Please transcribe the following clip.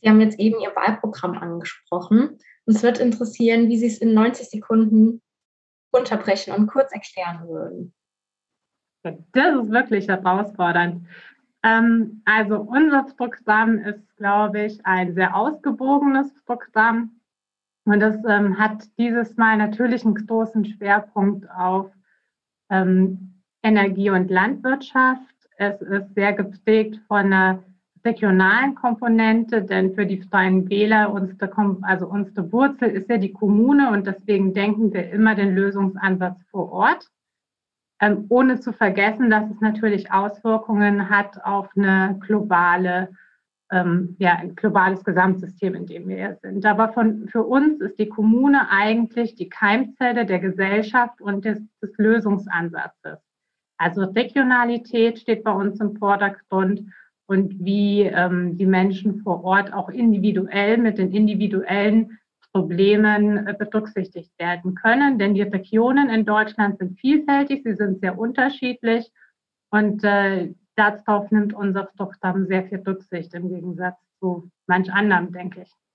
Sie haben jetzt eben Ihr Wahlprogramm angesprochen. Uns wird interessieren, wie Sie es in 90 Sekunden unterbrechen und kurz erklären würden. Das ist wirklich herausfordernd. Ähm, also unser Programm ist, glaube ich, ein sehr ausgewogenes Programm. Und das ähm, hat dieses Mal natürlich einen großen Schwerpunkt auf ähm, Energie- und Landwirtschaft. Es ist sehr geprägt von einer regionalen Komponente, denn für die Freien Wähler, unsere, also unsere Wurzel ist ja die Kommune und deswegen denken wir immer den Lösungsansatz vor Ort, ähm, ohne zu vergessen, dass es natürlich Auswirkungen hat auf eine globale, ähm, ja, ein globales Gesamtsystem, in dem wir sind. Aber von, für uns ist die Kommune eigentlich die Keimzelle der Gesellschaft und des, des Lösungsansatzes. Also Regionalität steht bei uns im Vordergrund und wie ähm, die Menschen vor Ort auch individuell mit den individuellen Problemen äh, berücksichtigt werden können. Denn die Regionen in Deutschland sind vielfältig, sie sind sehr unterschiedlich und äh, darauf nimmt unser Programm sehr viel Rücksicht im Gegensatz zu manch anderem, denke ich.